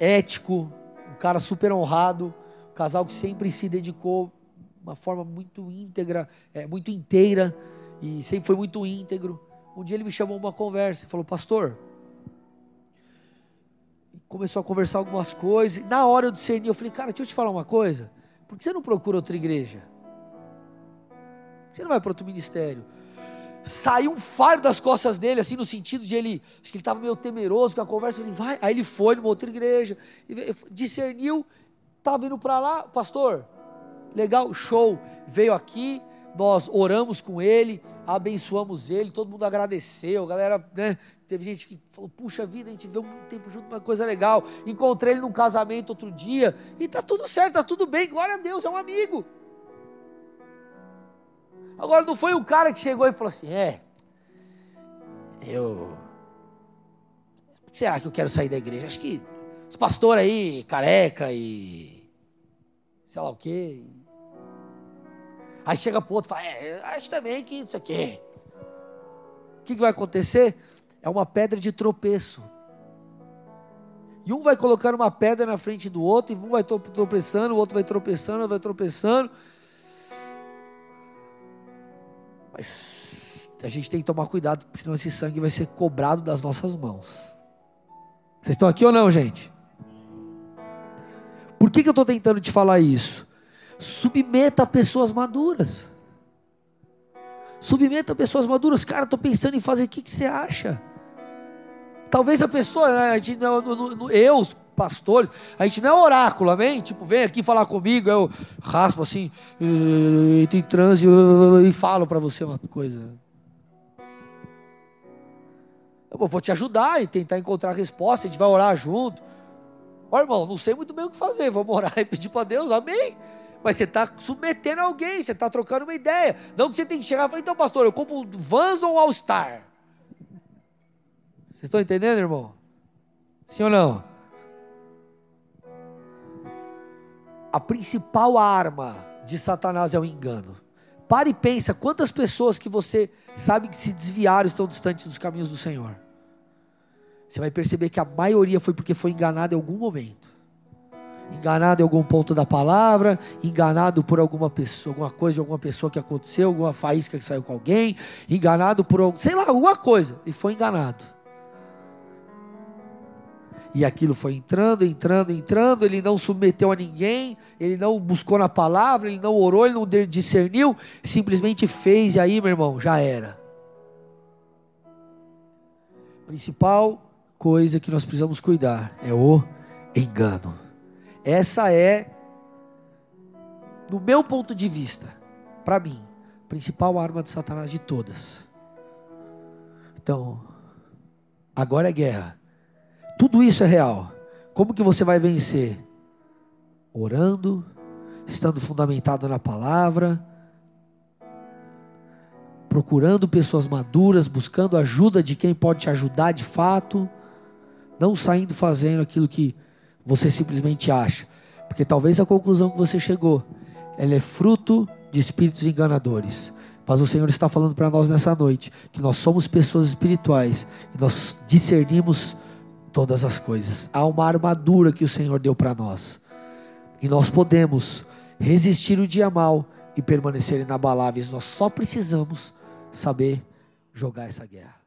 ético, um cara super honrado, um casal que sempre se dedicou de uma forma muito íntegra, é, muito inteira e sempre foi muito íntegro. Um dia ele me chamou uma conversa e falou: Pastor, começou a conversar algumas coisas. Na hora eu discerni, eu falei: Cara, deixa eu te falar uma coisa. Por que você não procura outra igreja? Você não vai para outro ministério. Saiu um fardo das costas dele, assim, no sentido de ele, acho que ele estava meio temeroso com a conversa. Ele vai, aí ele foi numa outra igreja, discerniu, estava indo para lá, pastor, legal, show. Veio aqui, nós oramos com ele, abençoamos ele, todo mundo agradeceu, a galera, né? Teve gente que falou, puxa vida, a gente vê um tempo junto, uma coisa legal. Encontrei ele num casamento outro dia, e tá tudo certo, tá tudo bem, glória a Deus, é um amigo. Agora não foi um cara que chegou e falou assim, é, eu. Será que eu quero sair da igreja? Acho que esse pastor aí, careca e. sei lá o quê. Aí chega pro outro e fala, é, acho também que isso aqui. O que, que vai acontecer? É uma pedra de tropeço. E um vai colocando uma pedra na frente do outro, e um vai tropeçando, o outro vai tropeçando, o outro vai tropeçando. Mas a gente tem que tomar cuidado, senão esse sangue vai ser cobrado das nossas mãos. Vocês estão aqui ou não, gente? Por que, que eu estou tentando te falar isso? Submeta pessoas maduras. Submeta pessoas maduras. Cara, estou pensando em fazer o que, que você acha? Talvez a pessoa, né, eu, pastores, a gente não é oráculo, amém? Tipo, vem aqui falar comigo, eu raspo assim, entro em transe e falo para você uma coisa. Eu vou te ajudar e tentar encontrar a resposta, a gente vai orar junto. Ó, irmão, não sei muito bem o que fazer, vamos orar (laughs) e pedir para Deus, amém? Mas você está submetendo alguém, você está trocando uma ideia. Não que você tem que chegar e falar, então, pastor, eu compro um Vans ou um All-Star? Vocês estão entendendo, irmão? Sim ou não? A principal arma de Satanás é o engano. Pare e pensa quantas pessoas que você sabe que se desviaram estão distantes dos caminhos do Senhor. Você vai perceber que a maioria foi porque foi enganado em algum momento enganado em algum ponto da palavra, enganado por alguma pessoa, alguma coisa de alguma pessoa que aconteceu, alguma faísca que saiu com alguém, enganado por, sei lá, alguma coisa, e foi enganado. E aquilo foi entrando, entrando, entrando. Ele não submeteu a ninguém, ele não buscou na palavra, ele não orou, ele não discerniu, simplesmente fez. E aí, meu irmão, já era. Principal coisa que nós precisamos cuidar é o engano. Essa é, no meu ponto de vista, para mim, a principal arma de Satanás de todas. Então, agora é guerra. Tudo isso é real. Como que você vai vencer? Orando, estando fundamentado na palavra, procurando pessoas maduras, buscando ajuda de quem pode te ajudar de fato, não saindo fazendo aquilo que você simplesmente acha, porque talvez a conclusão que você chegou, ela é fruto de espíritos enganadores. Mas o Senhor está falando para nós nessa noite que nós somos pessoas espirituais e nós discernimos todas as coisas. Há uma armadura que o Senhor deu para nós. E nós podemos resistir o dia mal e permanecer inabaláveis. Nós só precisamos saber jogar essa guerra.